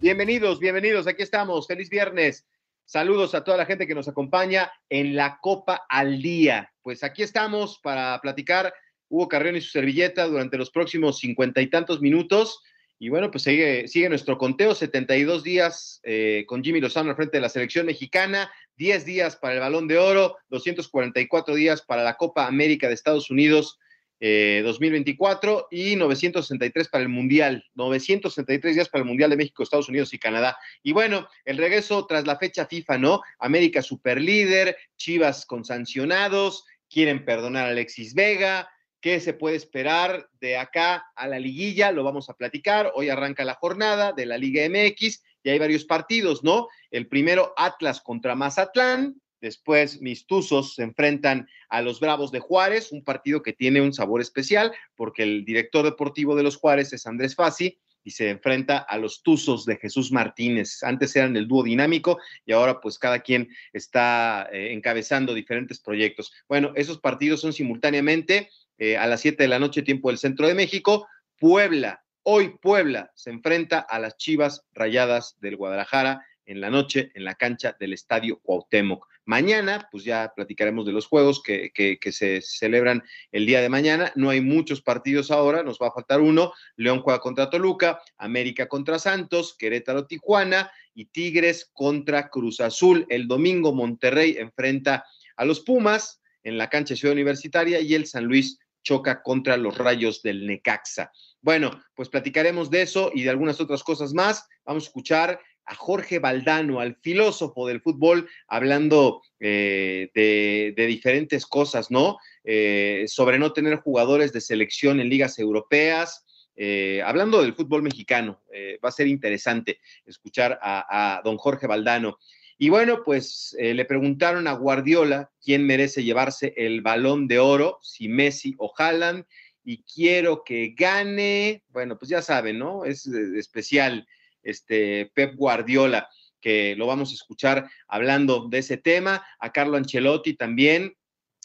Bienvenidos, bienvenidos. Aquí estamos. Feliz viernes. Saludos a toda la gente que nos acompaña en la Copa al Día. Pues aquí estamos para platicar Hugo Carrión y su servilleta durante los próximos cincuenta y tantos minutos. Y bueno, pues sigue, sigue nuestro conteo, 72 días eh, con Jimmy Lozano al frente de la selección mexicana, 10 días para el Balón de Oro, 244 días para la Copa América de Estados Unidos 2024 eh, y 963 para el Mundial, 963 días para el Mundial de México, Estados Unidos y Canadá. Y bueno, el regreso tras la fecha FIFA, ¿no? América super líder, Chivas con sancionados, quieren perdonar a Alexis Vega. ¿Qué se puede esperar de acá a la liguilla? Lo vamos a platicar. Hoy arranca la jornada de la Liga MX y hay varios partidos, ¿no? El primero, Atlas contra Mazatlán, Después, mis Tuzos se enfrentan a los Bravos de Juárez, un partido que tiene un sabor especial porque el director deportivo de los Juárez es Andrés Fassi y se enfrenta a los Tuzos de Jesús Martínez. Antes eran el dúo dinámico y ahora pues cada quien está eh, encabezando diferentes proyectos. Bueno, esos partidos son simultáneamente eh, a las 7 de la noche, tiempo del centro de México. Puebla, hoy Puebla se enfrenta a las Chivas Rayadas del Guadalajara en la noche en la cancha del Estadio Cuauhtémoc. Mañana, pues ya platicaremos de los juegos que, se celebran el día de mañana. No hay muchos partidos ahora, nos va a faltar uno. León juega contra Toluca, América contra Santos, Querétaro Tijuana y Tigres contra Cruz Azul. El domingo Monterrey enfrenta a los Pumas en la cancha Ciudad Universitaria y el San Luis choca contra los Rayos del Necaxa. Bueno, pues platicaremos de eso y de algunas otras cosas más. Vamos a escuchar a Jorge Valdano, al filósofo del fútbol, hablando eh, de, diferentes cosas, ¿no? Eh, sobre no tener jugadores de selección en ligas europeas. Eh, hablando del fútbol mexicano, va a ser interesante escuchar a, don Jorge Valdano. Y bueno, pues le preguntaron a Guardiola quién merece llevarse el balón de oro, si Messi o Haaland, y quiero que gane, bueno, pues ya saben, ¿no? Es especial este, Pep Guardiola, que lo vamos a escuchar hablando de ese tema. A Carlo Ancelotti también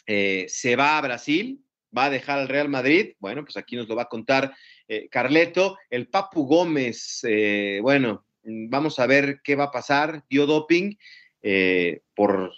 eh, se va a Brasil, va a dejar al Real Madrid. Bueno, pues aquí nos lo va a contar eh, Carleto. El Papu Gómez, eh, bueno, vamos a ver qué va a pasar. Dio doping por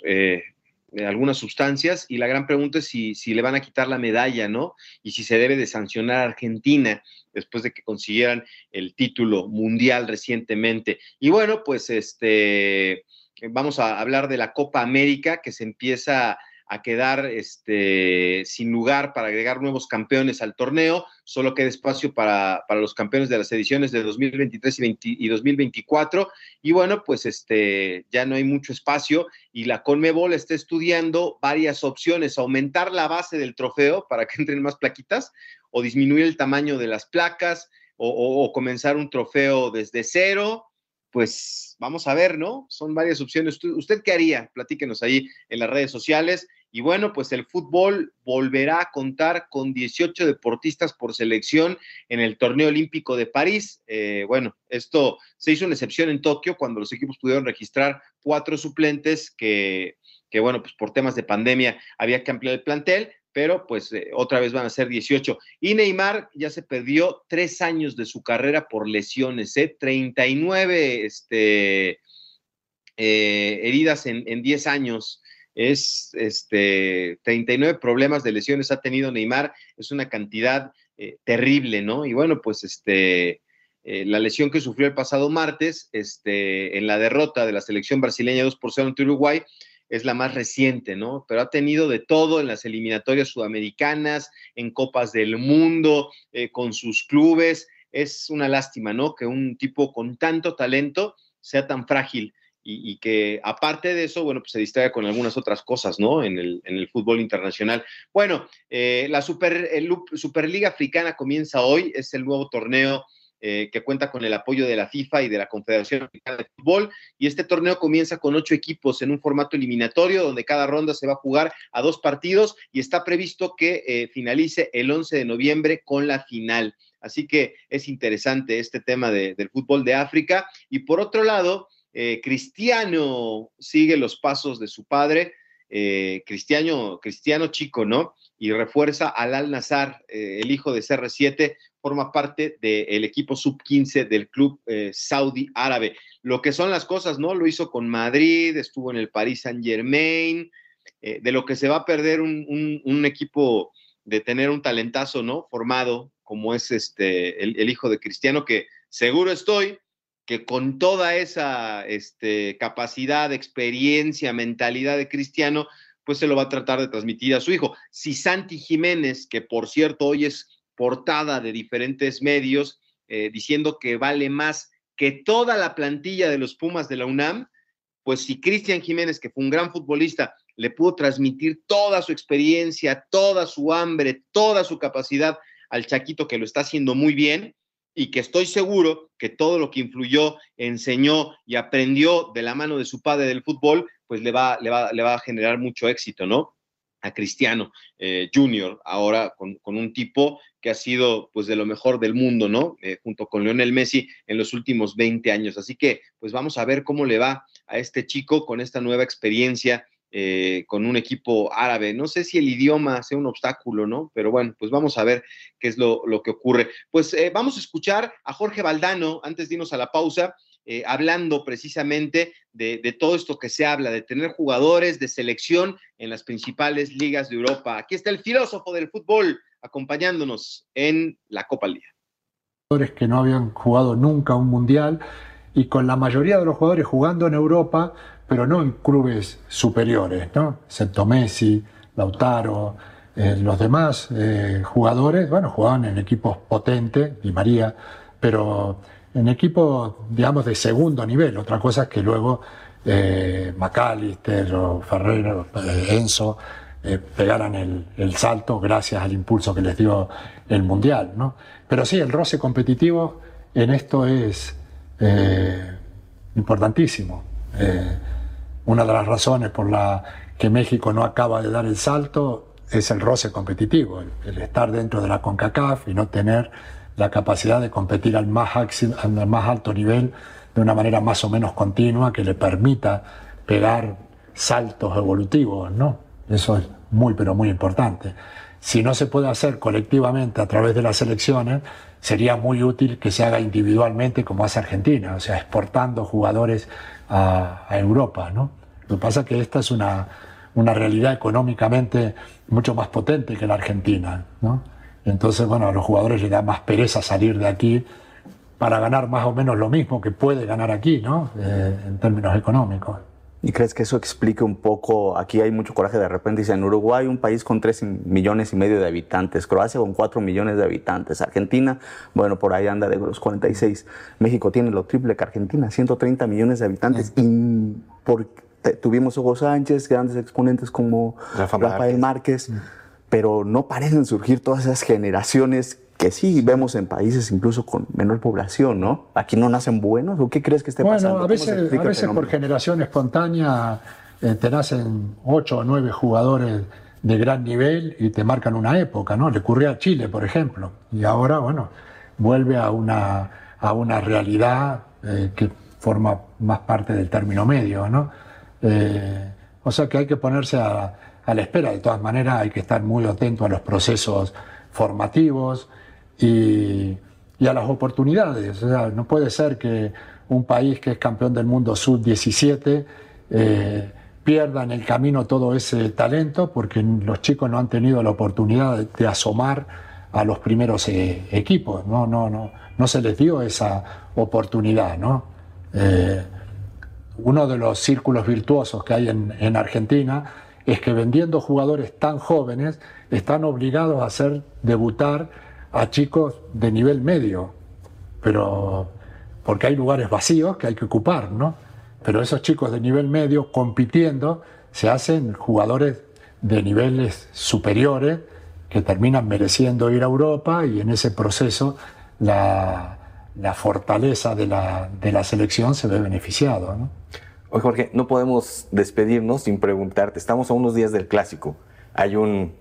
algunas sustancias y la gran pregunta es si, si, le van a quitar la medalla, ¿no? Y si se debe de sancionar a Argentina después de que consiguieran el título mundial recientemente. Y bueno, pues este, vamos a hablar de la Copa América que se empieza a quedar este, sin lugar para agregar nuevos campeones al torneo. Solo queda espacio para, los campeones de las ediciones de 2023 y, y, 2024. Y bueno, pues este, ya no hay mucho espacio y la Conmebol está estudiando varias opciones, aumentar la base del trofeo para que entren más plaquitas o disminuir el tamaño de las placas o, comenzar un trofeo desde cero. Pues vamos a ver, ¿no? Son varias opciones. ¿Usted qué haría? Platíquenos ahí en las redes sociales. Y bueno, pues el fútbol volverá a contar con 18 deportistas por selección en el torneo olímpico de París. Eh, bueno, esto se hizo una excepción en Tokio cuando los equipos pudieron registrar cuatro suplentes que, que bueno, pues por temas de pandemia había que ampliar el plantel, pero pues eh, otra vez van a ser 18. Y Neymar ya se perdió tres años de su carrera por lesiones, ¿eh? 39 este, eh, heridas en, en 10 años. Es este 39 problemas de lesiones ha tenido Neymar, es una cantidad eh, terrible, ¿no? Y bueno, pues este eh, la lesión que sufrió el pasado martes, este, en la derrota de la selección brasileña 2 por 0 ante Uruguay, es la más reciente, ¿no? Pero ha tenido de todo en las eliminatorias sudamericanas, en Copas del Mundo, eh, con sus clubes. Es una lástima, ¿no? Que un tipo con tanto talento sea tan frágil y, que aparte de eso, bueno, pues se distraiga con algunas otras cosas, ¿no? En el, en el fútbol internacional. Bueno, eh, la Super, Superliga Africana comienza hoy, es el nuevo torneo eh, que cuenta con el apoyo de la FIFA y de la Confederación Africana de Fútbol. Y este torneo comienza con ocho equipos en un formato eliminatorio, donde cada ronda se va a jugar a dos partidos y está previsto que eh, finalice el 11 de noviembre con la final. Así que es interesante este tema del fútbol de África. Y por otro lado, eh, Cristiano sigue los pasos de su padre, Cristiano, Cristiano Chico, ¿no? Y refuerza al Al Nazar, el hijo de CR7, forma parte del equipo sub-15 del club eh, saudí árabe. Lo que son las cosas, ¿no? Lo hizo con Madrid, estuvo en el Paris Saint Germain, eh, de lo que se va a perder un, equipo de tener un talentazo, ¿no? Formado como es este, el, hijo de Cristiano, que seguro estoy que con toda esa este, capacidad, experiencia, mentalidad de Cristiano, pues se lo va a tratar de transmitir a su hijo. Si Santi Jiménez, que por cierto hoy es portada de diferentes medios eh, diciendo que vale más que toda la plantilla de los Pumas de la UNAM, pues si Cristian Jiménez, que fue un gran futbolista, le pudo transmitir toda su experiencia, toda su hambre, toda su capacidad al Chaquito, que lo está haciendo muy bien, y que estoy seguro que todo lo que influyó, enseñó y aprendió de la mano de su padre del fútbol, pues le va, le va, le va a generar mucho éxito, ¿no? a Cristiano eh, Junior, ahora con, un tipo que ha sido pues de lo mejor del mundo, ¿no? Eh, junto con Lionel Messi en los últimos 20 años. Así que pues vamos a ver cómo le va a este chico con esta nueva experiencia. Eh, con un equipo árabe. No sé si el idioma sea un obstáculo, ¿no? Pero bueno, pues vamos a ver qué es lo, lo que ocurre. Pues vamos a escuchar a Jorge Valdano antes de irnos a la pausa. Eh, hablando precisamente de, todo esto que se habla, de tener jugadores de selección en las principales ligas de Europa. Aquí está el filósofo del fútbol acompañándonos en la Copa Día. Jugadores que no habían jugado nunca un mundial y con la mayoría de los jugadores jugando en Europa, pero no en clubes superiores, ¿no? Excepto Messi, Lautaro, eh, los demás eh, jugadores, bueno, jugaban en equipos potentes, y María, pero en equipos, digamos, de segundo nivel. Otra cosa es que luego eh, McAllister o Ferrero, eh, Enzo, pegaran el, salto gracias al impulso que les dio el Mundial. ¿no? Pero sí, el roce competitivo en esto es importantísimo. Una de las razones por la que México no acaba de dar el salto es el roce competitivo, el estar dentro de la CONCACAF y no tener la capacidad de competir al más, al más alto nivel de una manera más o menos continua que le permita pegar saltos evolutivos, ¿no? Eso es muy, pero muy importante. Si no se puede hacer colectivamente a través de las elecciones, sería muy útil que se haga individualmente como hace Argentina, o sea, exportando jugadores a, Europa, ¿no? Lo que pasa es que esta es una, una realidad económicamente mucho más potente que la Argentina, ¿no? Entonces, bueno, a los jugadores les da más pereza salir de aquí para ganar más o menos lo mismo que puede ganar aquí, ¿no? Eh, en términos económicos. ¿Y crees que eso explique un poco? Aquí hay mucho coraje de repente. Dice, en Uruguay, un país con 3 millones y medio de habitantes. Croacia con 4 millones de habitantes. Argentina, bueno, por ahí anda de los 46. México tiene lo triple que Argentina, 130 millones de habitantes. Y por, tuvimos Hugo Sánchez, grandes exponentes como Rafael Márquez. Mm pero no parecen surgir todas esas generaciones que sí vemos en países incluso con menor población, ¿no? Aquí no nacen buenos, ¿o qué crees que esté pasando? Bueno, a veces, a veces por generación espontánea eh, te nacen ocho o nueve jugadores de gran nivel y te marcan una época, ¿no? Le ocurrió a Chile, por ejemplo, y ahora, bueno, vuelve a una, a una realidad eh, que forma más parte del término medio, ¿no? Eh, o sea que hay que ponerse a, a la espera. De todas maneras, hay que estar muy atento a los procesos formativos y, a las oportunidades. No puede ser que un país que es campeón del mundo sub-17 eh, pierda en el camino todo ese talento porque los chicos no han tenido la oportunidad de, asomar a los primeros eh, equipos, ¿no? No, no, no se les dio esa oportunidad. ¿no? Eh, uno de los círculos virtuosos que hay en, Argentina es que vendiendo jugadores tan jóvenes están obligados a hacer debutar a chicos de nivel medio, pero porque hay lugares vacíos que hay que ocupar, ¿no? Pero esos chicos de nivel medio compitiendo se hacen jugadores de niveles superiores que terminan mereciendo ir a Europa y en ese proceso la, fortaleza de la, de la, selección se ve beneficiado. ¿no? Oye Jorge, no podemos despedirnos sin preguntarte, estamos a unos días del clásico, hay un,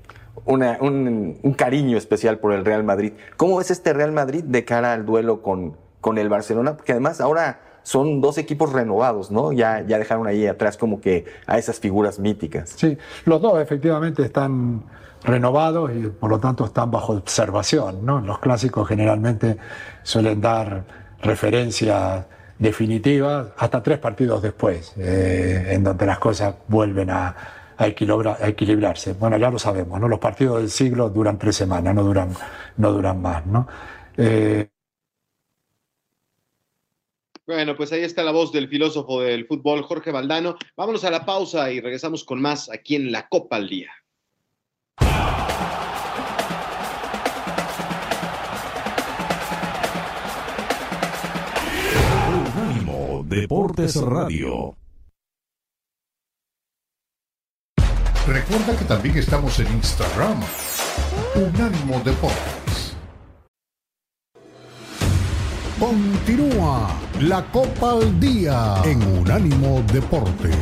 un, cariño especial por el Real Madrid. ¿Cómo es este Real Madrid de cara al duelo con, con el Barcelona? Porque además ahora son dos equipos renovados, ¿no? Ya, ya dejaron ahí atrás como que a esas figuras míticas. Sí, los dos efectivamente están renovados y por lo tanto están bajo observación, ¿no? Los clásicos generalmente suelen dar referencias definitivas hasta tres partidos después, eh, en donde las cosas vuelven a, a, equilibrarse. Bueno, ya lo sabemos, ¿no? Los partidos del siglo duran tres semanas, no duran, no duran más, ¿no? Eh, bueno, pues ahí está la voz del filósofo del fútbol, Jorge Valdano. Vámonos a la pausa y regresamos con más aquí en la Copa al Día. Unánimo Deportes Radio. Recuerda que también estamos en Instagram. Unánimo Deportes. Continúa la Copa al Día en Unánimo Deportes.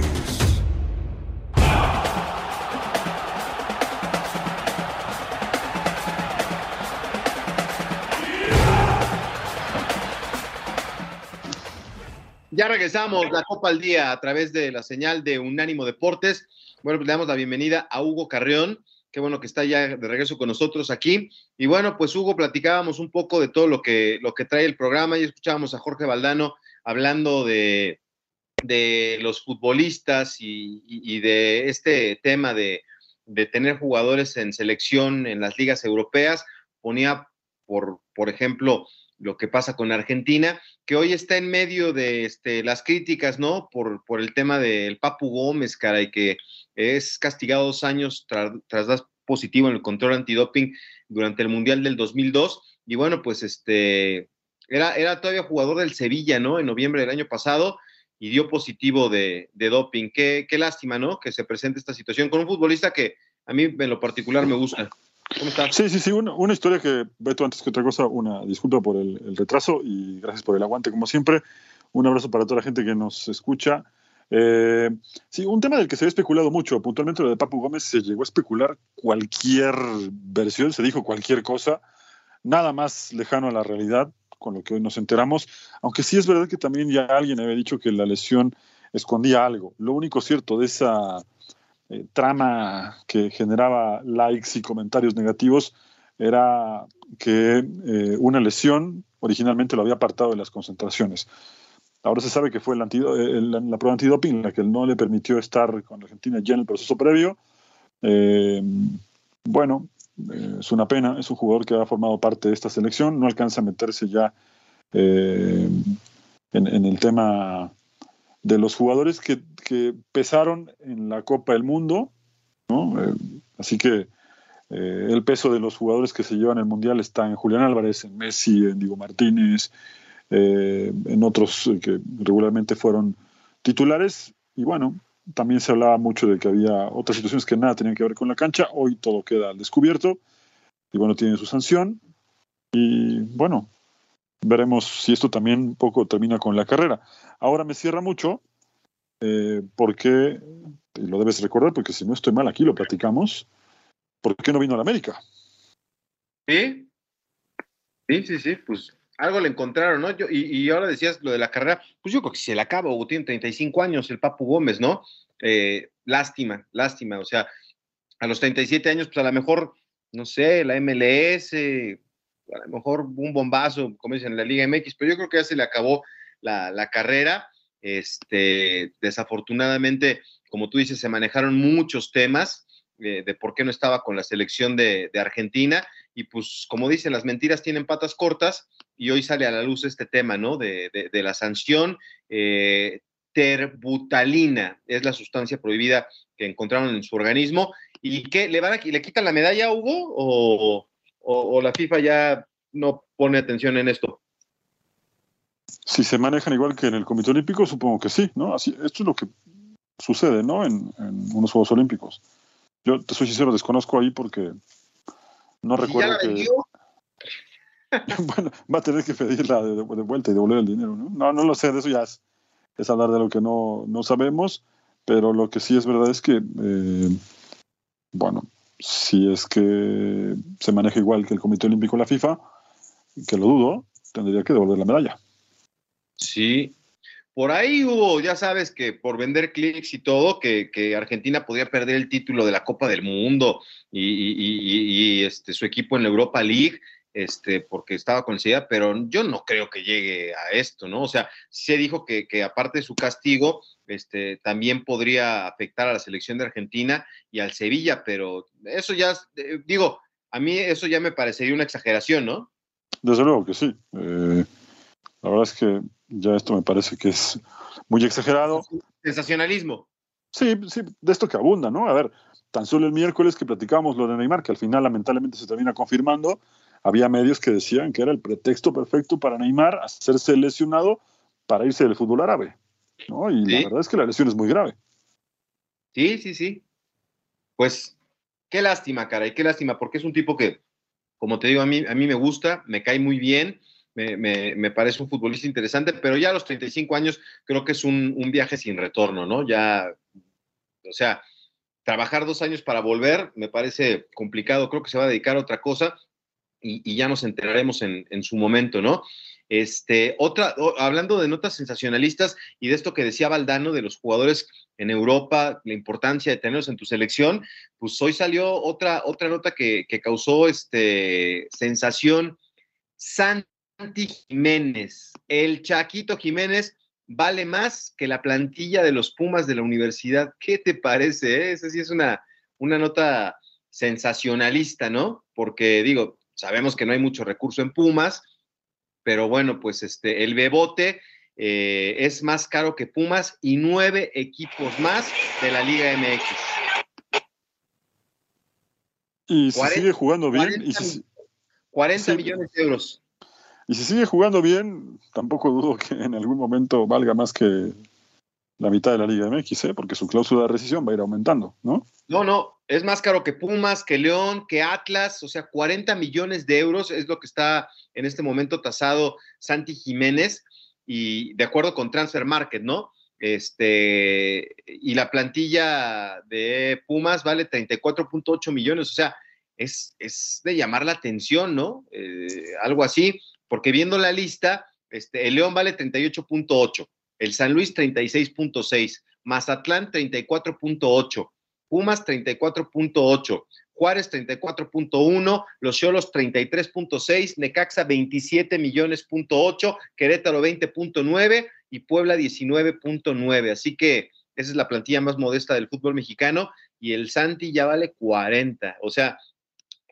Ya regresamos, la Copa al Día a través de la señal de Unánimo Deportes. Bueno, pues le damos la bienvenida a Hugo Carrión, Qué bueno que está ya de regreso con nosotros aquí. Y bueno, pues Hugo, platicábamos un poco de todo lo que, lo que trae el programa y escuchábamos a Jorge Valdano hablando de, de los futbolistas y, de este tema de, de, tener jugadores en selección en las ligas europeas. Ponía, por, por ejemplo, lo que pasa con Argentina, que hoy está en medio de este, las críticas, ¿no? Por, por el tema del Papu Gómez, cara, y que es castigado dos años tras dar positivo en el control antidoping durante el Mundial del 2002. Y bueno, pues este, era, era todavía jugador del Sevilla, ¿no? En noviembre del año pasado y dio positivo de, doping. Qué, qué, lástima, ¿no? Que se presente esta situación con un futbolista que a mí en lo particular me gusta. ¿Cómo estás? Sí, sí, sí, una, historia que, Beto, antes que otra cosa, una disculpa por el, el, retraso y gracias por el aguante, como siempre. Un abrazo para toda la gente que nos escucha. Eh, sí, un tema del que se ha especulado mucho, puntualmente lo de Papu Gómez, se llegó a especular cualquier versión, se dijo cualquier cosa, nada más lejano a la realidad, con lo que hoy nos enteramos, aunque sí es verdad que también ya alguien había dicho que la lesión escondía algo. Lo único cierto de esa eh, trama que generaba likes y comentarios negativos era que eh, una lesión originalmente lo había apartado de las concentraciones. Ahora se sabe que fue el la prueba antidoping la que no le permitió estar con Argentina ya en el proceso previo. Eh, bueno, eh, es una pena, es un jugador que ha formado parte de esta selección, no alcanza a meterse ya eh, en, el tema de los jugadores que, pesaron en la Copa del Mundo, así que el peso de los jugadores que se llevan el Mundial está en Julián Álvarez, en Messi, en Diego Martínez, eh, en otros eh, que regularmente fueron titulares. Y bueno, también se hablaba mucho de que había otras situaciones que nada tenían que ver con la cancha. Hoy todo queda descubierto. Y bueno, tiene su sanción. Y bueno, veremos si esto también un poco termina con la carrera. Ahora me cierra mucho eh, porque, y lo debes recordar porque si no estoy mal aquí lo platicamos, ¿por qué no vino a la América? Sí, sí, sí, sí, pues algo le encontraron, ¿no? y, ahora decías lo de la carrera, pues yo creo que se le acaba, o tiene 35 años el Papu Gómez, ¿no? Eh, lástima, lástima, o sea, a los 37 años, pues a lo mejor, no sé, la MLS, a lo mejor un bombazo, como dicen en la Liga MX, pero yo creo que ya se le acabó la, carrera. Este, desafortunadamente, como tú dices, se manejaron muchos temas eh, de por qué no estaba con la selección de, Argentina. Y pues, como dicen, las mentiras tienen patas cortas y hoy sale a la luz este tema, ¿no? De, la sanción. Eh, terbutalina es la sustancia prohibida que encontraron en su organismo. ¿Y qué? ¿Le, van a, ¿le quitan la medalla, Hugo? ¿O, o la FIFA ya no pone atención en esto? Si se manejan igual que en el Comité Olímpico, supongo que sí, ¿no? Así, esto es lo que sucede, ¿no? En, unos Juegos Olímpicos. Yo te soy sincero, desconozco ahí porque no recuerdo que. bueno, va a tener que pedirla de, vuelta y devolver el dinero, ¿no? No, no lo sé, de eso ya es, hablar de lo que no, no, sabemos, pero lo que sí es verdad es que, eh, bueno, si es que se maneja igual que el Comité Olímpico la FIFA, que lo dudo, tendría que devolver la medalla. Sí. Por ahí hubo, ya sabes que por vender clics y todo, que, Argentina podría perder el título de la Copa del Mundo y, este, su equipo en la Europa League, este, porque estaba con idea, pero yo no creo que llegue a esto, ¿no? O sea, se dijo que, aparte de su castigo, este, también podría afectar a la selección de Argentina y al Sevilla, pero eso ya, eh, digo, a mí eso ya me parecería una exageración, ¿no? Desde luego que sí. Eh, la verdad es que ya esto me parece que es muy exagerado. Sensacionalismo. Sí, sí, de esto que abunda, ¿no? A ver, tan solo el miércoles que platicamos lo de Neymar, que al final lamentablemente se termina confirmando, había medios que decían que era el pretexto perfecto para Neymar hacerse lesionado para irse del fútbol árabe, ¿no? Y la verdad es que la lesión es muy grave. Sí, sí, sí. Pues qué lástima, cara, y qué lástima, porque es un tipo que, como te digo, a mí, a mí me gusta, me cae muy bien me, parece un futbolista interesante, pero ya a los 35 años creo que es un, viaje sin retorno, ¿no? Ya, o sea, trabajar dos años para volver me parece complicado, creo que se va a dedicar a otra cosa y, ya nos enteraremos en, su momento, ¿no? Este, otra, hablando de notas sensacionalistas y de esto que decía Valdano de los jugadores en Europa, la importancia de tenerlos en tu selección, pues hoy salió otra, otra nota que, causó este, sensación. San Santi Jiménez. El Chaquito Jiménez vale más que la plantilla de los Pumas de la universidad. ¿Qué te parece? Eh? Esa sí es una, una nota sensacionalista, ¿no? Porque digo, sabemos que no hay mucho recurso en Pumas, pero bueno, pues este, el Bebote eh, es más caro que Pumas y nueve equipos más de la Liga MX. Y si sigue jugando bien. 40, millones de euros. Y si sigue jugando bien, tampoco dudo que en algún momento valga más que la mitad de la Liga MX, ¿eh? porque su cláusula de rescisión va a ir aumentando, ¿no? No, no, es más caro que Pumas, que León, que Atlas, o sea, 40 millones de euros es lo que está en este momento tasado Santi Jiménez y de acuerdo con Transfer Market, ¿no? Este, y la plantilla de Pumas vale 34.8 millones, o sea, es, es, de llamar la atención, ¿no? Eh, algo así porque viendo la lista, este, el León vale 38.8, el San Luis 36.6, Mazatlán 34.8, Pumas 34.8, Juárez 34.1, Los Cholos 33.6, Necaxa 27 millones.8, Querétaro 20.9 y Puebla 19.9. Así que esa es la plantilla más modesta del fútbol mexicano y el Santi ya vale 40. O sea,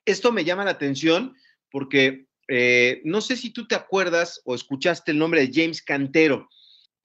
esto me llama la atención porque eh, no sé si tú te acuerdas o escuchaste el nombre de James Cantero.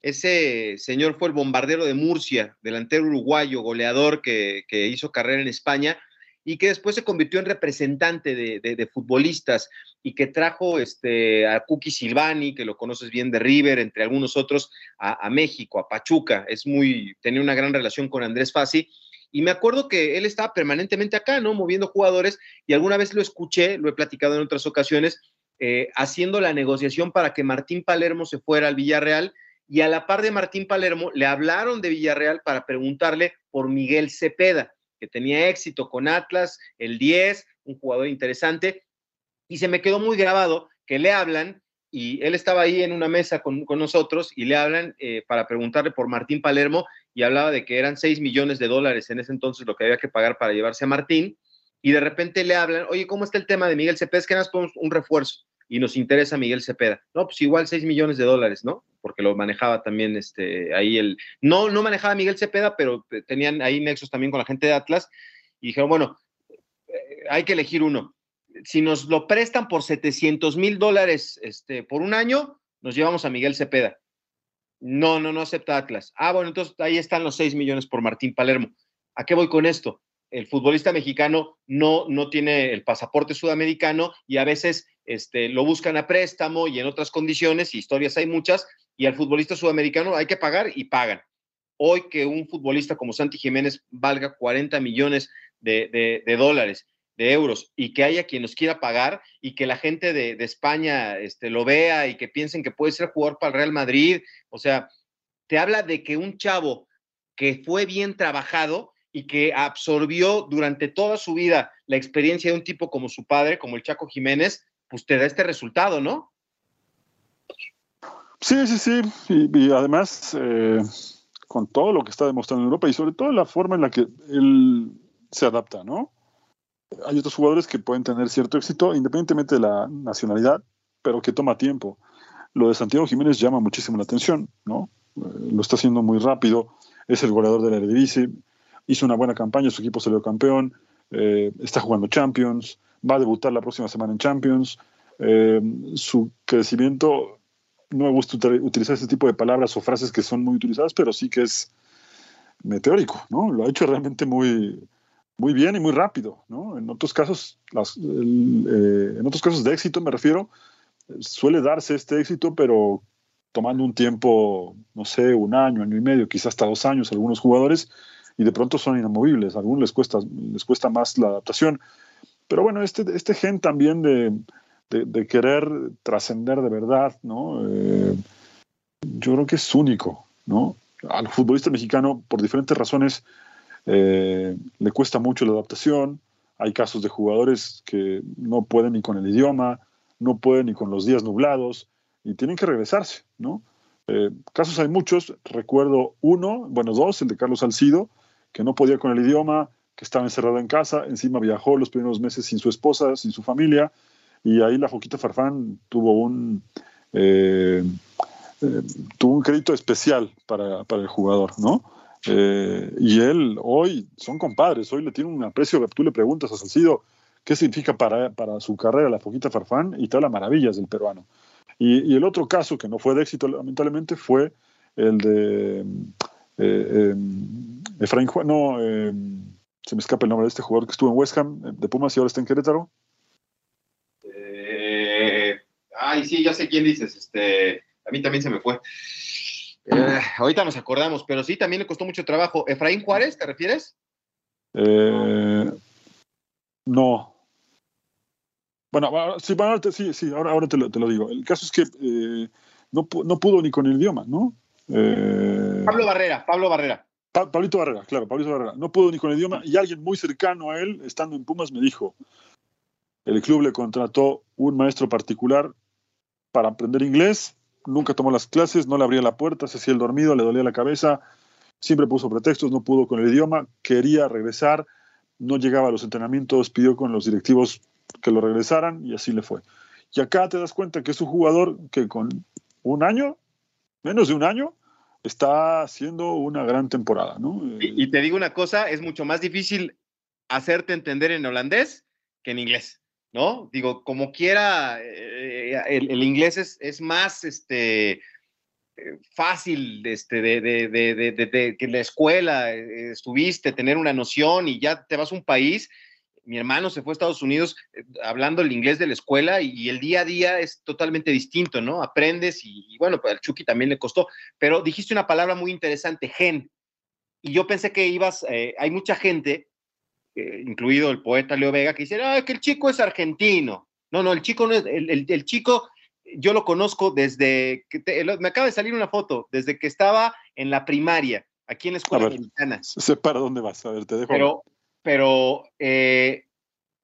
Ese señor fue el bombardero de Murcia, delantero uruguayo, goleador que, hizo carrera en España y que después se convirtió en representante de, futbolistas y que trajo este, a Kuki Silvani, que lo conoces bien de River, entre algunos otros, a, México, a Pachuca. Es muy, tenía una gran relación con Andrés Fassi y me acuerdo que él estaba permanentemente acá, ¿no? Moviendo jugadores y alguna vez lo escuché, lo he platicado en otras ocasiones, eh, haciendo la negociación para que Martín Palermo se fuera al Villarreal y a la par de Martín Palermo le hablaron de Villarreal para preguntarle por Miguel Cepeda, que tenía éxito con Atlas, el 10, un jugador interesante, y se me quedó muy grabado que le hablan y él estaba ahí en una mesa con, nosotros y le hablan eh, para preguntarle por Martín Palermo y hablaba de que eran 6 millones de dólares en ese entonces lo que había que pagar para llevarse a Martín. Y de repente le hablan, oye, ¿cómo está el tema de Miguel Cepeda? Es que nada más un refuerzo y nos interesa Miguel Cepeda. No, pues igual 6 millones de dólares, ¿no? porque lo manejaba también este, ahí el, no, no manejaba Miguel Cepeda, pero tenían ahí nexos también con la gente de Atlas, y dijeron, bueno, eh, hay que elegir uno. Si nos lo prestan por 700 mil dólares este, por un año, nos llevamos a Miguel Cepeda. No, no, no acepta Atlas. Ah, bueno, entonces ahí están los 6 millones por Martín Palermo. ¿A qué voy con esto? El futbolista mexicano no, no tiene el pasaporte sudamericano y a veces este, lo buscan a préstamo y en otras condiciones, y historias hay muchas, y al futbolista sudamericano hay que pagar y pagan. Hoy que un futbolista como Santi Jiménez valga 40 millones de, dólares, de euros, y que haya quien nos quiera pagar y que la gente de, España este, lo vea y que piensen que puede ser jugador para el Real Madrid, o sea, te habla de que un chavo que fue bien trabajado y que absorbió durante toda su vida la experiencia de un tipo como su padre, como el Chaco Jiménez, pues te da este resultado, ¿no? Sí, sí, sí. Y, además, eh, con todo lo que está demostrando en Europa y sobre todo la forma en la que él se adapta, ¿no? Hay otros jugadores que pueden tener cierto éxito independientemente de la nacionalidad, pero que toma tiempo. Lo de Santiago Jiménez llama muchísimo la atención, ¿no? Eh, lo está haciendo muy rápido, es el goleador de la Eredivisie, hizo una buena campaña, su equipo salió campeón, eh, está jugando Champions, va a debutar la próxima semana en Champions. Eh, su crecimiento, no me gusta utilizar este tipo de palabras o frases que son muy utilizadas, pero sí que es meteórico, ¿no? Lo ha hecho realmente muy, muy bien y muy rápido, ¿no? En otros casos, las, eh, en otros casos de éxito me refiero, suele darse este éxito, pero tomando un tiempo, no sé, un año, año y medio, quizás hasta dos años algunos jugadores, y de pronto son inamovibles. A algunos les cuesta, les cuesta más la adaptación. Pero bueno, este, este gen también de, querer trascender de verdad, ¿no? Eh, yo creo que es único, ¿no? Al futbolista mexicano, por diferentes razones, eh, le cuesta mucho la adaptación. Hay casos de jugadores que no pueden ni con el idioma, no pueden ni con los días nublados y tienen que regresarse, ¿no? Eh, casos hay muchos, recuerdo uno, bueno, dos, el de Carlos Salcido, que no podía con el idioma, que estaba encerrado en casa, encima viajó los primeros meses sin su esposa, sin su familia, y ahí la Foquita Farfán tuvo un, eh, tuvo un crédito especial para, el jugador, ¿no? Eh, y él hoy son compadres, hoy le tiene un aprecio, tú le preguntas a Salcido qué significa para, para su carrera la Foquita Farfán y te habla maravillas del peruano. Y, el otro caso que no fue de éxito lamentablemente fue el de Efraín Juan, no, se me escapa el nombre de este jugador que estuvo en West Ham, de Pumas y ahora está en Querétaro. Eh, ay, sí, ya sé quién dices. Este, a mí también se me fue. Eh, ahorita nos acordamos, pero sí, también le costó mucho trabajo. ¿Efraín Juárez, te refieres? Eh, no. Bueno, sí, sí, sí, ahora, ahora te, lo, digo. El caso es que no, no, pudo ni con el idioma, ¿no? Pablo Barrera, Pablo Barrera. Pablito Barrera, claro, Pablito Barrera. No pudo ni con el idioma y alguien muy cercano a él, estando en Pumas, me dijo, el club le contrató un maestro particular para aprender inglés, nunca tomó las clases, no le abría la puerta, se hacía el dormido, le dolía la cabeza, siempre puso pretextos, no pudo con el idioma, quería regresar, no llegaba a los entrenamientos, pidió con los directivos que lo regresaran y así le fue. Y acá te das cuenta que es un jugador que con un año, menos de un año, está haciendo una gran temporada, ¿no? Y, te digo una cosa, es mucho más difícil hacerte entender en holandés que en inglés, ¿no? Digo, como quiera, eh, el, inglés es, más este, eh, fácil este, de, de, que en la escuela eh, estuviste, tener una noción y ya te vas a un país mi hermano se fue a Estados Unidos eh, hablando el inglés de la escuela y, el día a día es totalmente distinto, ¿no? Aprendes y, bueno, pues al Chucky también le costó, pero dijiste una palabra muy interesante, gen. Y yo pensé que ibas, eh, hay mucha gente, eh, incluido el poeta Leo Vega, que dice, ah, que el chico es argentino. No, no, el chico no es, el, chico, yo lo conozco desde, que me acaba de salir una foto, desde que estaba en la primaria, aquí en la escuela. Sé para dónde vas, a ver, te dejo. Pero, pero eh,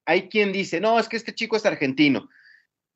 hay quien dice, no, es que este chico es argentino.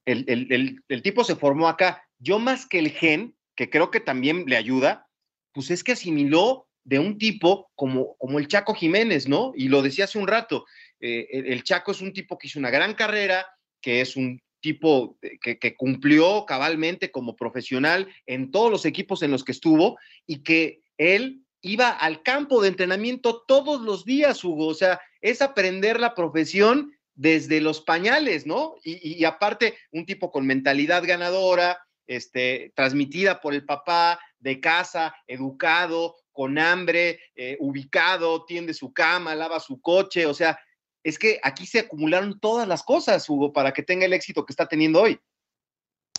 El, tipo se formó acá. Yo más que el gen, que creo que también le ayuda, pues es que asimiló de un tipo como, como el Chaco Jiménez, ¿no? Y lo decía hace un rato, eh, el, Chaco es un tipo que hizo una gran carrera, que es un tipo que, cumplió cabalmente como profesional en todos los equipos en los que estuvo y que él iba al campo de entrenamiento todos los días, Hugo. O sea, es aprender la profesión desde los pañales, ¿no? Y, aparte, un tipo con mentalidad ganadora, este, transmitida por el papá, de casa, educado, con hambre, eh, ubicado, tiende su cama, lava su coche, o sea, es que aquí se acumularon todas las cosas, Hugo, para que tenga el éxito que está teniendo hoy.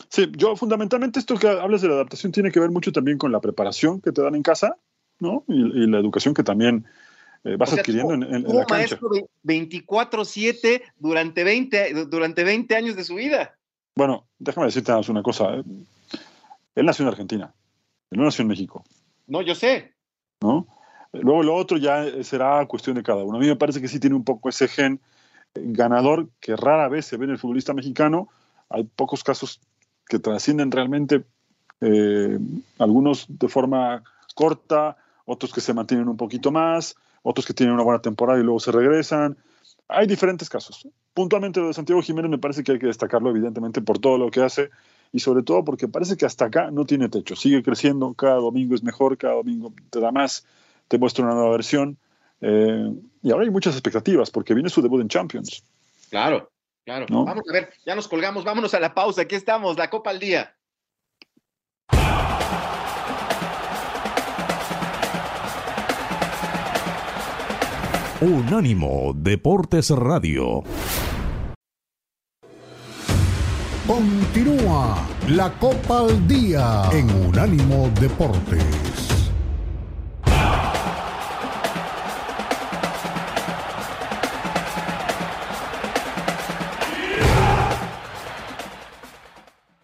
Sí, yo fundamentalmente esto que hablas de la adaptación tiene que ver mucho también con la preparación que te dan en casa, ¿no? Y, la educación que también eh, vas adquiriendo en, en, la cancha. maestro 24-7 durante 20, durante 20 años de su vida. Bueno, déjame decirte una cosa. ¿eh? Él nació en Argentina, él no nació en México. No, yo sé. ¿No? Luego lo otro ya será cuestión de cada uno. A mí me parece que sí tiene un poco ese gen ganador que rara vez se ve en el futbolista mexicano. Hay pocos casos que trascienden realmente, eh, algunos de forma corta, otros que se mantienen un poquito más, otros que tienen una buena temporada y luego se regresan. Hay diferentes casos. Puntualmente lo de Santiago Jiménez me parece que hay que destacarlo evidentemente por todo lo que hace y sobre todo porque parece que hasta acá no tiene techo. Sigue creciendo, cada domingo es mejor, cada domingo te da más te muestra una nueva versión. Eh, y ahora hay muchas expectativas porque viene su debut en Champions. Claro, claro. Vamos a ver, ya nos colgamos, vámonos a la pausa. Aquí estamos, la Copa al Día. Unánimo Deportes Radio. Continúa la Copa al Día en Unánimo Deportes.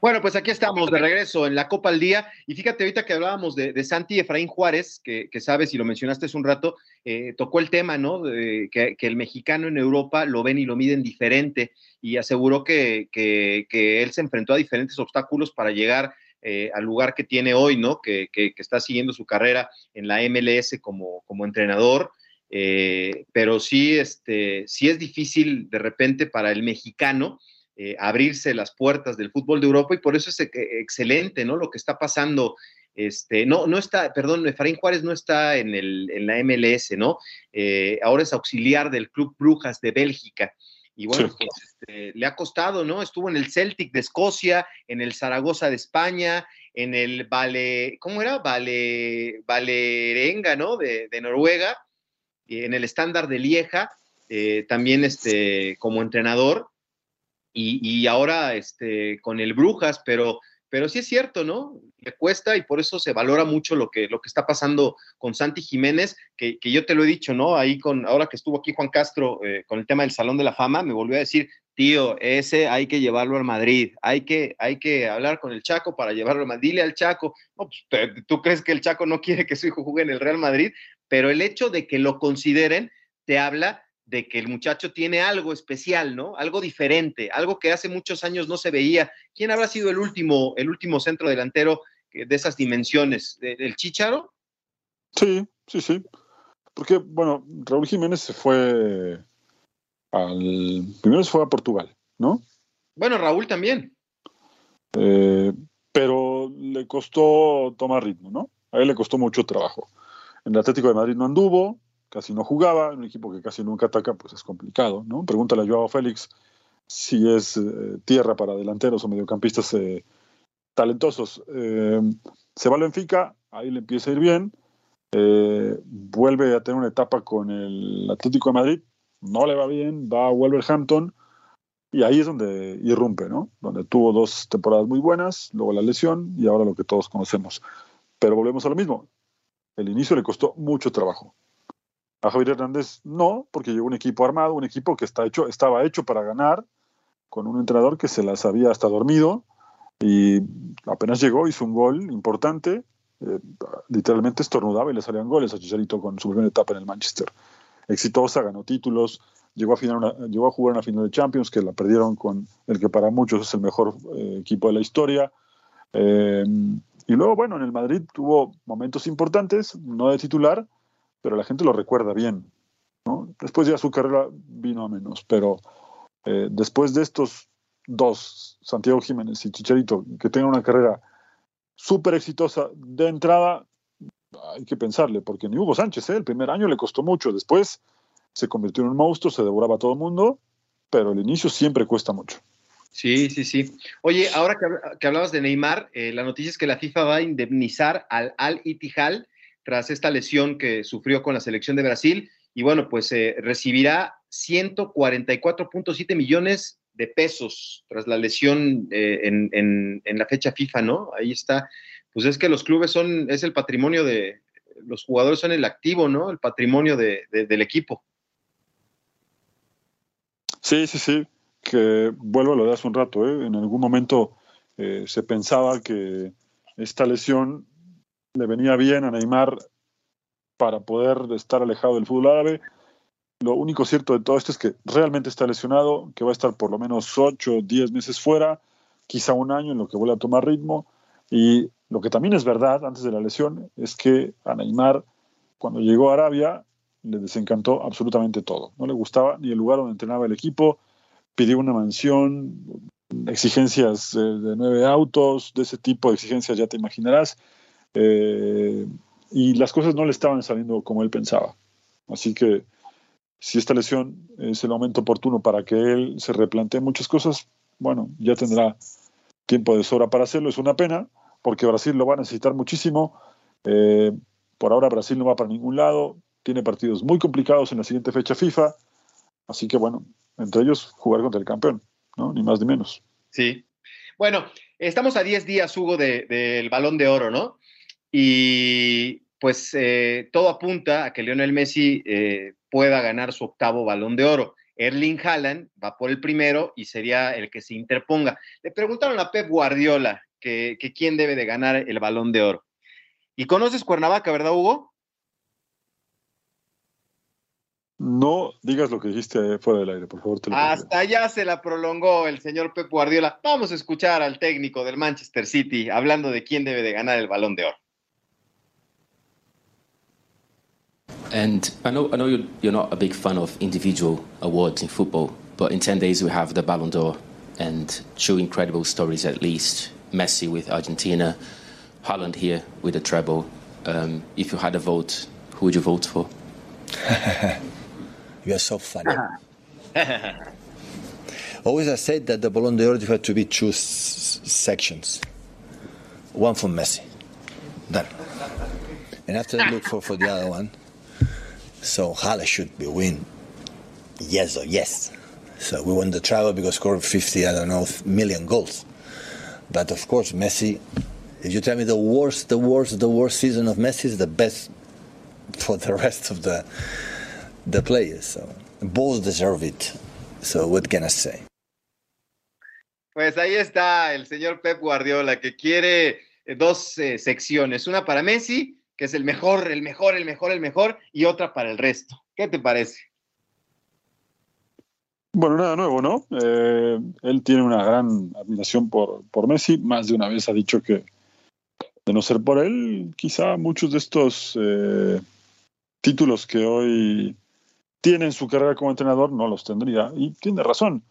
Bueno, pues aquí estamos de regreso en la Copa al Día. Y fíjate, ahorita que hablábamos de, Santi Efraín Juárez, que, sabes y lo mencionaste hace un rato, eh, tocó el tema, ¿no? De, que, el mexicano en Europa lo ven y lo miden diferente y aseguró que, él se enfrentó a diferentes obstáculos para llegar eh, al lugar que tiene hoy, ¿no? Que, está siguiendo su carrera en la MLS como, como entrenador. Eh, pero sí, este, sí es difícil de repente para el mexicano eh, abrirse las puertas del fútbol de Europa y por eso es excelente, ¿no? Lo que está pasando. Este, no, no está, perdón, Efraín Juárez no está en, el, en la MLS, ¿no? Eh, ahora es auxiliar del Club Brujas de Bélgica. Y bueno, pues, este, le ha costado, ¿no? Estuvo en el Celtic de Escocia, en el Zaragoza de España, en el Vale, ¿cómo era? Vale, Valerenga, ¿no? De, de Noruega, en el estándar de Lieja, eh, también este, como entrenador y, ahora este, con el Brujas, pero, pero sí es cierto, ¿no? Le cuesta y por eso se valora mucho lo que, lo que está pasando con Santi Jiménez, que, yo te lo he dicho, ¿no? Ahí con, ahora que estuvo aquí Juan Castro eh, con el tema del Salón de la Fama, me volvió a decir, tío, ese hay que llevarlo al Madrid, hay que, hay que hablar con el Chaco para llevarlo al Madrid, dile al Chaco, no, pues, tú crees que el Chaco no quiere que su hijo juegue en el Real Madrid, pero el hecho de que lo consideren te habla de que el muchacho tiene algo especial, ¿no? Algo diferente, algo que hace muchos años no se veía. ¿Quién habrá sido el último, el último centro delantero de esas dimensiones? ¿El Chicharo? Sí, sí, sí. Porque, bueno, Raúl Jiménez se fue al. Primero se fue a Portugal, ¿no? Bueno, Raúl también. Eh, pero le costó tomar ritmo, ¿no? A él le costó mucho trabajo. En el Atlético de Madrid no anduvo, casi no jugaba, un equipo que casi nunca ataca, pues es complicado, ¿no? Pregúntale a Joao Félix si es eh, tierra para delanteros o mediocampistas eh, talentosos. Eh, se va al Benfica, ahí le empieza a ir bien, vuelve a tener una etapa con el Atlético de Madrid, no le va bien, va a Wolverhampton y ahí es donde irrumpe, ¿no? Donde tuvo dos temporadas muy buenas, luego la lesión y ahora lo que todos conocemos. Pero volvemos a lo mismo. El inicio le costó mucho trabajo. A Javier Hernández no, porque llegó un equipo armado, un equipo que está hecho, estaba hecho para ganar, con un entrenador que se las había hasta dormido y apenas llegó, hizo un gol importante, eh, literalmente estornudaba y le salían goles a Chicharito con su primera etapa en el Manchester. Exitosa, ganó títulos, llegó a, final llegó a jugar una final de Champions que la perdieron con el que para muchos es el mejor eh, equipo de la historia. Eh, y luego, bueno, en el Madrid tuvo momentos importantes, no de titular, pero la gente lo recuerda bien. ¿no? Después ya su carrera vino a menos, pero eh, después de estos dos, Santiago Jiménez y Chicharito, que tengan una carrera súper exitosa de entrada, hay que pensarle, porque ni Hugo Sánchez, ¿eh? el primer año le costó mucho, después se convirtió en un monstruo, se devoraba a todo el mundo, pero el inicio siempre cuesta mucho. Sí, sí, sí. Oye, ahora que, hablabas de Neymar, eh, la noticia es que la FIFA va a indemnizar al Al Ittihad tras esta lesión que sufrió con la selección de Brasil y bueno, pues eh, recibirá 144.7 millones de pesos tras la lesión eh, en, la fecha FIFA, ¿no? Ahí está. Pues es que los clubes son, es el patrimonio de, los jugadores son el activo, ¿no? El patrimonio del equipo. Sí, sí, sí que vuelvo a lo de hace un rato, ¿eh? en algún momento eh, se pensaba que esta lesión le venía bien a Neymar para poder estar alejado del fútbol árabe. Lo único cierto de todo esto es que realmente está lesionado, que va a estar por lo menos 8 o 10 meses fuera, quizá un año en lo que vuelve a tomar ritmo. Y lo que también es verdad antes de la lesión es que a Neymar, cuando llegó a Arabia, le desencantó absolutamente todo. No le gustaba ni el lugar donde entrenaba el equipo, pidió una mansión, exigencias de, nueve autos, de ese tipo de exigencias ya te imaginarás, eh, y las cosas no le estaban saliendo como él pensaba. Así que si esta lesión es el momento oportuno para que él se replantee muchas cosas, bueno, ya tendrá tiempo de sobra para hacerlo. Es una pena, porque Brasil lo va a necesitar muchísimo. Eh, por ahora Brasil no va para ningún lado, tiene partidos muy complicados en la siguiente fecha FIFA, así que bueno, entre ellos jugar contra el campeón, ¿no? Ni más ni menos. Sí. Bueno, estamos a 10 días, Hugo, del balón de oro, ¿no? Y pues eh, todo apunta a que Lionel Messi eh, pueda ganar su octavo balón de oro. Erling Haaland va por el primero y sería el que se interponga. Le preguntaron a Pep Guardiola que, que quién debe de ganar el balón de oro. ¿Y conoces Cuernavaca, verdad, Hugo? No digas lo que dijiste fuera del aire, por favor. Hasta allá se la prolongó el señor Pep Guardiola. Vamos a escuchar al técnico del Manchester City hablando de quién debe de ganar el Balón de Oro. And I know, I know you're, you're not a big fan of individual awards in football, but in 10 days we have the Ballon d'Or and two incredible stories at least. Messi with Argentina, Holland here with the treble. Um, if you had a vote, who would you vote for? You are so funny. Always I said that the Ballon d'Or had to be two sections. One for Messi. Done. And after I look for, for the other one, so Hala should be win. Yes or yes. So we won the travel because scored 50, I don't know, million goals. But of course, Messi, if you tell me the worst, the worst, the worst season of Messi is the best for the rest of the the players. So both deserve it. So what can I say? Pues ahí está el señor Pep Guardiola que quiere dos eh, secciones, una para Messi, que es el mejor, el mejor, el mejor, el mejor, y otra para el resto. ¿Qué te parece? Bueno, nada nuevo, ¿no? Eh, él tiene una gran admiración por, por Messi, más de una vez ha dicho que de no ser por él, quizá muchos de estos títulos que hoy tiene en su carrera como entrenador, no los tendría. Y tiene razón.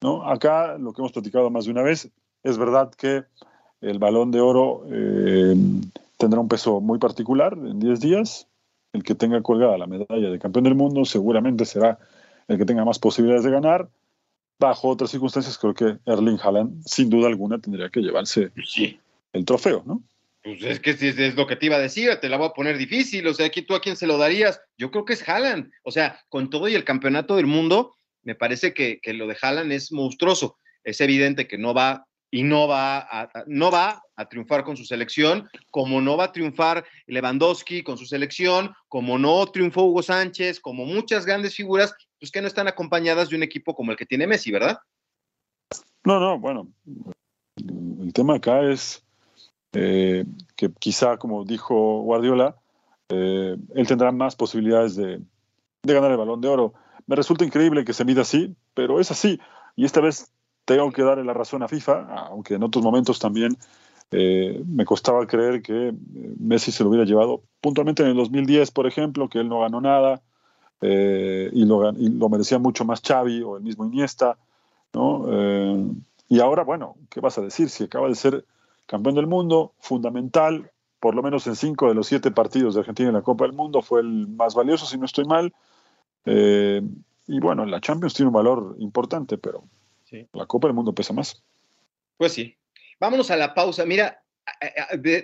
¿no? Acá, lo que hemos platicado más de una vez, es verdad que el balón de oro eh, tendrá un peso muy particular en 10 días. El que tenga colgada la medalla de campeón del mundo seguramente será el que tenga más posibilidades de ganar. Bajo otras circunstancias, creo que Erling Haaland, sin duda alguna, tendría que llevarse el trofeo, ¿no? Pues es que es, lo que te iba a decir, te la voy a poner difícil, o sea, ¿tú a quién se lo darías? Yo creo que es Haaland, o sea, con todo y el campeonato del mundo, me parece que, lo de Haaland es monstruoso. Es evidente que no va y no va, a, no va a triunfar con su selección, como no va a triunfar Lewandowski con su selección, como no triunfó Hugo Sánchez, como muchas grandes figuras, pues que no están acompañadas de un equipo como el que tiene Messi, ¿verdad? No, no, bueno, el tema acá es eh, que quizá, como dijo Guardiola, eh, él tendrá más posibilidades de, ganar el balón de oro. Me resulta increíble que se mida así, pero es así. Y esta vez tengo que darle la razón a FIFA, aunque en otros momentos también eh, me costaba creer que Messi se lo hubiera llevado. Puntualmente en el 2010, por ejemplo, que él no ganó nada y, lo, y, lo, merecía mucho más Xavi o el mismo Iniesta. ¿no? Y ahora, bueno, ¿qué vas a decir? Si acaba de ser campeón del mundo, fundamental, por lo menos en cinco de los siete partidos de Argentina en la Copa del Mundo, fue el más valioso, si no estoy mal. Eh, y bueno, la Champions tiene un valor importante, pero la Copa del Mundo pesa más. Pues sí. Vámonos a la pausa. Mira,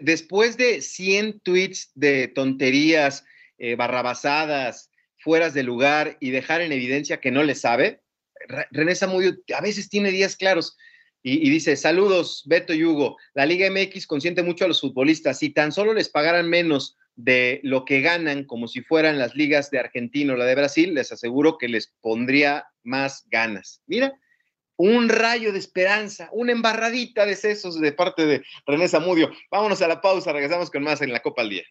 después de 100 tweets de tonterías, eh, barrabasadas, fueras de lugar y dejar en evidencia que no le sabe, René Zamudio a veces tiene días claros y, dice, saludos, Beto y Hugo, la Liga MX consiente mucho a los futbolistas, si tan solo les pagaran menos de lo que ganan como si fueran las ligas de Argentina o la de Brasil, les aseguro que les pondría más ganas. Mira, un rayo de esperanza, una embarradita de sesos de parte de René Zamudio. Vámonos a la pausa, regresamos con más en la Copa al Día.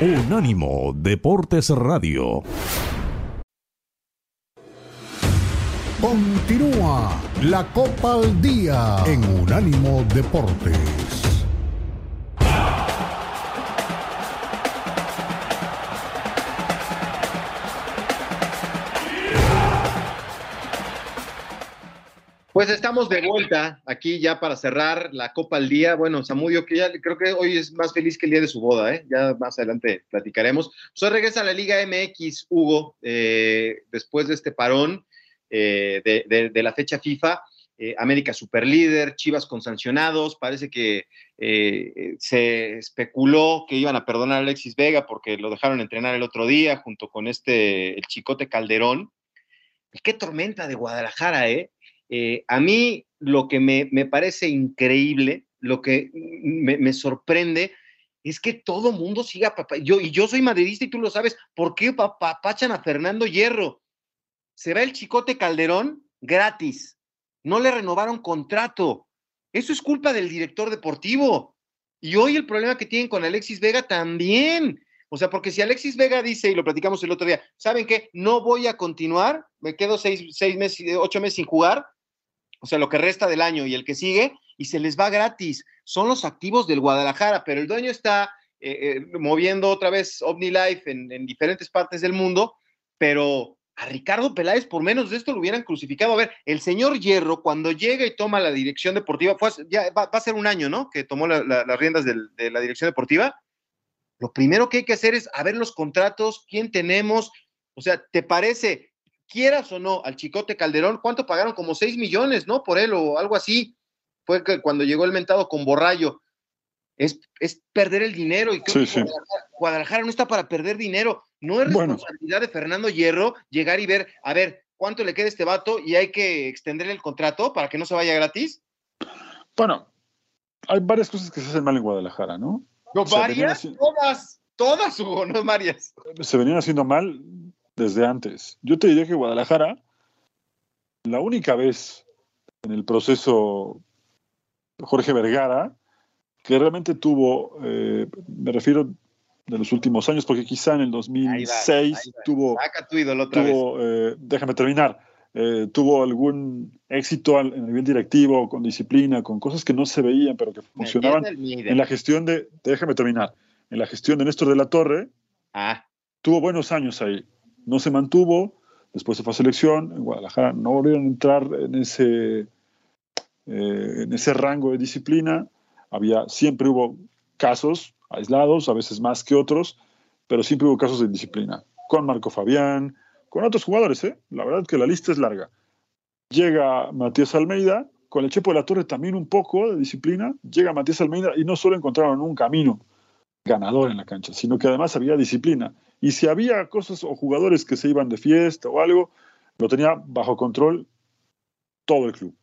Unánimo Deportes Radio. Continúa la Copa al Día en Unánimo Deportes. Pues estamos de vuelta aquí ya para cerrar la Copa al Día. Bueno, Samudio, que ya creo que hoy es más feliz que el día de su boda, ¿eh? Ya más adelante platicaremos. Pues regresa a la Liga MX, Hugo, eh, después de este parón eh, de, la fecha FIFA. Eh, América superlíder, Chivas con sancionados, parece que se especuló que iban a perdonar a Alexis Vega porque lo dejaron entrenar el otro día junto con este, el Chicote Calderón. qué tormenta de Guadalajara, ¿eh? Eh, a mí lo que me, parece increíble, lo que me, sorprende, es que todo mundo siga papá. Yo, y yo soy madridista y tú lo sabes. ¿Por qué papachan a Fernando Hierro? Se va el chicote Calderón gratis. No le renovaron contrato. Eso es culpa del director deportivo. Y hoy el problema que tienen con Alexis Vega también. O sea, porque si Alexis Vega dice, y lo platicamos el otro día, ¿saben qué? No voy a continuar, me quedo seis, seis meses, ocho meses sin jugar, o sea, lo que resta del año y el que sigue, y se les va gratis. Son los activos del Guadalajara, pero el dueño está eh, eh, moviendo otra vez OmniLife en, en diferentes partes del mundo, pero a Ricardo Peláez por menos de esto lo hubieran crucificado. A ver, el señor Hierro, cuando llega y toma la dirección deportiva, fue, ya va, a ser un año, ¿no? Que tomó las riendas de la dirección deportiva. Lo primero que hay que hacer es a ver los contratos, quién tenemos. O sea, ¿te parece quieras o no, al Chicote Calderón, ¿cuánto pagaron? Como 6 millones, ¿no? Por él o algo así. Fue que cuando llegó el mentado con Borrayo. Es, es perder el dinero y creo que Guadalajara, no está para perder dinero. No es responsabilidad de Fernando Hierro llegar y ver, a ver, cuánto le queda a este vato y hay que extenderle el contrato para que no se vaya gratis. Bueno, hay varias cosas que se hacen mal en Guadalajara, ¿no? No, varias, todas, todas, Hugo, no varias. Se venían haciendo mal desde antes. Yo te diría que Guadalajara, la única vez en el proceso Jorge Vergara, que realmente tuvo, eh, me refiero de los últimos años, porque quizá en el 2006 tuvo, tuvo eh, déjame terminar, eh, tuvo algún éxito en el nivel directivo, con disciplina, con cosas que no se veían, pero que funcionaban en la gestión de, déjame terminar, en la gestión de Néstor de la Torre, ah. tuvo buenos años ahí no se mantuvo, después se fue a selección, en Guadalajara no volvieron a entrar en ese, eh, en ese rango de disciplina, había, siempre hubo casos aislados, a veces más que otros, pero siempre hubo casos de disciplina, con Marco Fabián, con otros jugadores, ¿eh? la verdad que la lista es larga. Llega Matías Almeida, con el Chepo de la Torre también un poco de disciplina, llega Matías Almeida y no solo encontraron un camino ganador en la cancha, sino que además había disciplina. Y si había cosas o jugadores que se iban de fiesta o algo, lo tenía bajo control todo el club.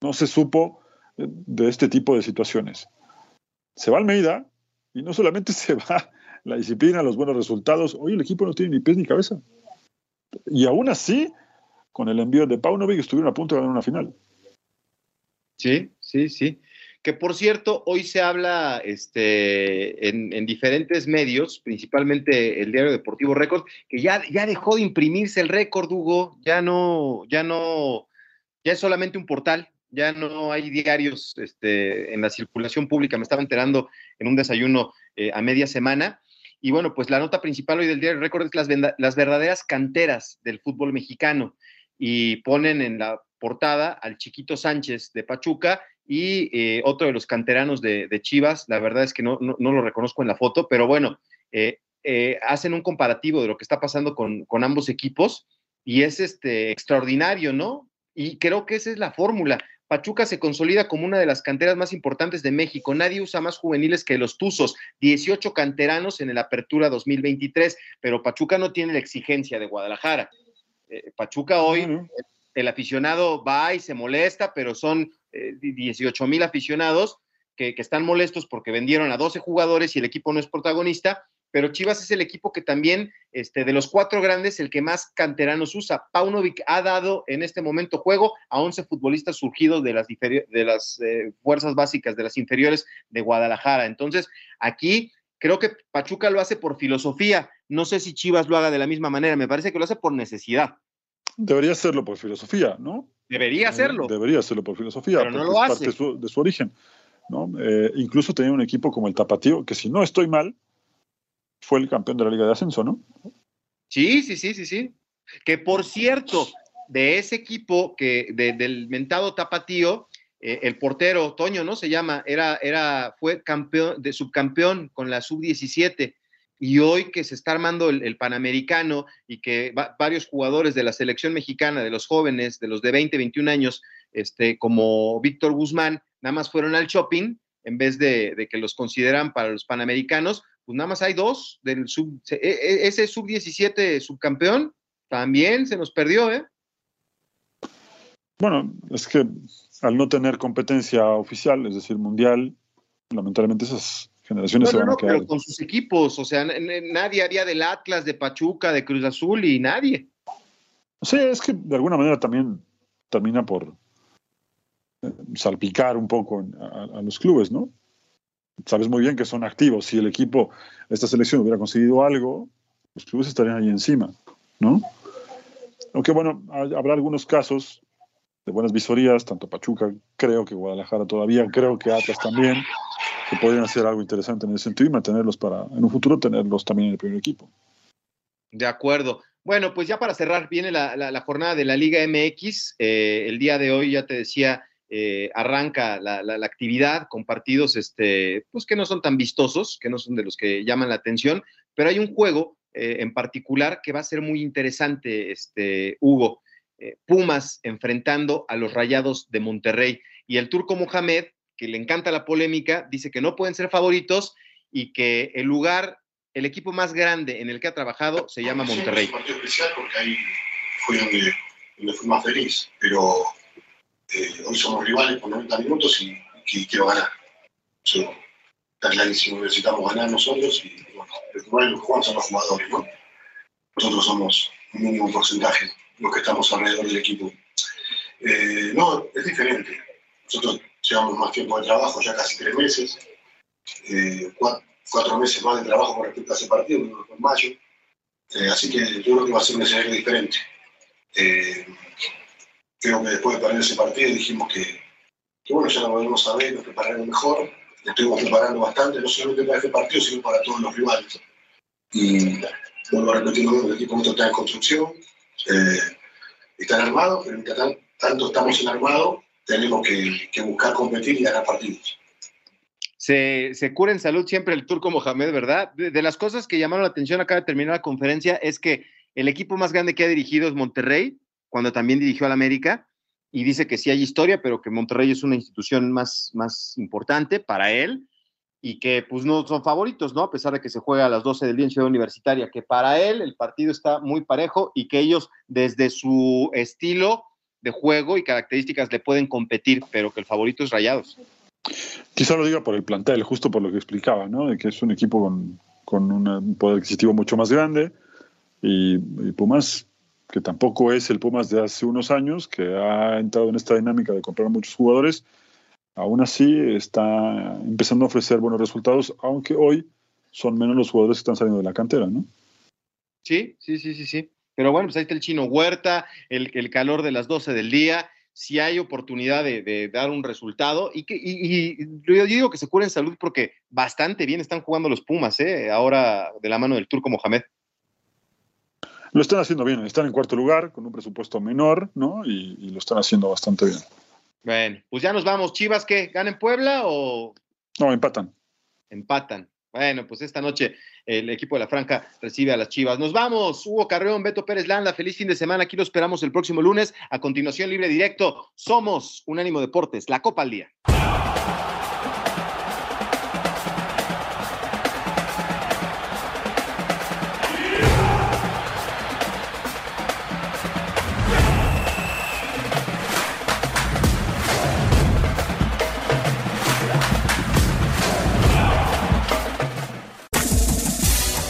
No se supo eh, de este tipo de situaciones. Se va Almeida y no solamente se va la disciplina, los buenos resultados. Hoy el equipo no tiene ni pies ni cabeza. Y aún así, con el envío de Paunovic estuvieron a punto de ganar una final. Sí, sí, sí que por cierto, hoy se habla este, en, diferentes medios, principalmente el diario Deportivo Récord, que ya, ya dejó de imprimirse el récord, Hugo, ya no, ya no, ya es solamente un portal, ya no hay diarios este, en la circulación pública, me estaba enterando en un desayuno eh, a media semana. Y bueno, pues la nota principal hoy del Diario Récord es las, las verdaderas canteras del fútbol mexicano. Y ponen en la portada al Chiquito Sánchez de Pachuca y eh, otro de los canteranos de, Chivas. La verdad es que no, no, lo reconozco en la foto, pero bueno, eh, eh, hacen un comparativo de lo que está pasando con, con ambos equipos y es este, extraordinario, ¿no? Y creo que esa es la fórmula. Pachuca se consolida como una de las canteras más importantes de México. Nadie usa más juveniles que los Tuzos, 18 canteranos en el Apertura 2023, pero Pachuca no tiene la exigencia de Guadalajara. Pachuca hoy, el, aficionado va y se molesta, pero son 18 eh, mil aficionados que, están molestos porque vendieron a 12 jugadores y el equipo no es protagonista, pero Chivas es el equipo que también, este, de los cuatro grandes, el que más canteranos usa. Paunovic ha dado en este momento juego a 11 futbolistas surgidos de las, de las eh, fuerzas básicas, de las inferiores de Guadalajara. Entonces, aquí creo que Pachuca lo hace por filosofía. No sé si Chivas lo haga de la misma manera. Me parece que lo hace por necesidad. Debería hacerlo por filosofía, ¿no? Debería hacerlo. Debería hacerlo por filosofía, pero no lo hace. parte de su, origen. ¿no? Eh, incluso tenía un equipo como el Tapatío, que si no estoy mal, fue el campeón de la Liga de Ascenso, ¿no? Sí, sí, sí, sí, sí. Que por cierto, de ese equipo que del mentado Tapatío, eh, el portero Toño, ¿no? Se llama, era, era, fue campeón, de subcampeón con la sub-17 y hoy que se está armando el, Panamericano y que varios jugadores de la selección mexicana, de los jóvenes, de los de 20, 21 años, este, como Víctor Guzmán, nada más fueron al shopping en vez de, que los consideran para los Panamericanos, pues nada más hay dos del sub, e, e, ese sub 17 subcampeón también se nos perdió, ¿eh? Bueno, es que al no tener competencia oficial, es decir, mundial, lamentablemente esas generaciones se van a quedar. Pero con sus equipos, o sea, nadie haría del Atlas, de Pachuca, de Cruz Azul y nadie. Sí, es que de alguna manera también termina por eh, salpicar un poco a los clubes, ¿no? sabes muy bien que son activos. Si el equipo, esta selección hubiera conseguido algo, los clubes estarían ahí encima, ¿no? Aunque bueno, habrá algunos casos buenas visorías, tanto Pachuca, creo que Guadalajara todavía, creo que Atlas también, que podrían hacer algo interesante en ese sentido y mantenerlos para, en un futuro, tenerlos también en el primer equipo. De acuerdo. Bueno, pues ya para cerrar, viene la, jornada de la Liga MX. Eh, el día de hoy, ya te decía, eh, arranca la, actividad con partidos este, pues que no son tan vistosos, que no son de los que llaman la atención, pero hay un juego eh, en particular que va a ser muy interesante, este, Hugo. Eh, Pumas enfrentando a los Rayados de Monterrey. Y el turco Mohamed, que le encanta la polémica, dice que no pueden ser favoritos y que el lugar, el equipo más grande en el que ha trabajado se llama Monterrey. Es un partido especial porque ahí fue donde, donde fui más feliz, pero eh, hoy somos rivales por 90 minutos y, quiero ganar. está clarísimo, necesitamos ganar nosotros y bueno, el que juegan son los jugadores, ¿no? Nosotros somos un mínimo porcentaje los que estamos alrededor del equipo. Eh, no, es diferente. Nosotros llevamos más tiempo de trabajo, ya casi tres meses, eh, cuatro, meses más de trabajo con respecto a ese partido, en mayo. así que yo creo que va a ser un escenario diferente creo que después de perder ese partido dijimos que, bueno, ya lo volvemos a ver, nos prepararemos mejor, estuvimos preparando bastante, no solamente para este partido, sino para todos los rivales. Y vuelvo a repetir el equipo está en construcción, eh, están armados, pero mientras tanto estamos en armado, tenemos que, buscar competir y ganar partidos. Se, se, cura en salud siempre el turco Mohamed, ¿verdad? De, las cosas que llamaron la atención acá de terminar la conferencia es que el equipo más grande que ha dirigido es Monterrey, cuando también dirigió al América, y dice que sí hay historia, pero que Monterrey es una institución más, más importante para él y que pues no son favoritos, ¿no? A pesar de que se juega a las 12 del día en Ciudad Universitaria, que para él el partido está muy parejo y que ellos desde su estilo de juego y características le pueden competir, pero que el favorito es Rayados. Quizá lo diga por el plantel, justo por lo que explicaba, ¿no? De que es un equipo con, un poder adquisitivo mucho más grande y, y Pumas que tampoco es el Pumas de hace unos años, que ha entrado en esta dinámica de comprar muchos jugadores, aún así está empezando a ofrecer buenos resultados, aunque hoy son menos los jugadores que están saliendo de la cantera, ¿no? Sí, sí, sí, sí, sí. Pero bueno, pues ahí está el chino Huerta, el, calor de las 12 del día. si hay oportunidad de, dar un resultado y que y, yo digo que se cure en salud porque bastante bien están jugando los Pumas, ¿eh? ahora de la mano del turco Mohamed. Lo están haciendo bien, están en cuarto lugar con un presupuesto menor, ¿no? Y, y lo están haciendo bastante bien. Bueno, pues ya nos vamos. Chivas, ¿qué? ¿Ganan Puebla o...? No, empatan. Empatan. Bueno, pues esta noche el equipo de la Franca recibe a las Chivas. Nos vamos. Hugo Carreón, Beto Pérez Landa, feliz fin de semana. Aquí lo esperamos el próximo lunes. A continuación, libre directo. Somos Unánimo Deportes, la Copa al Día.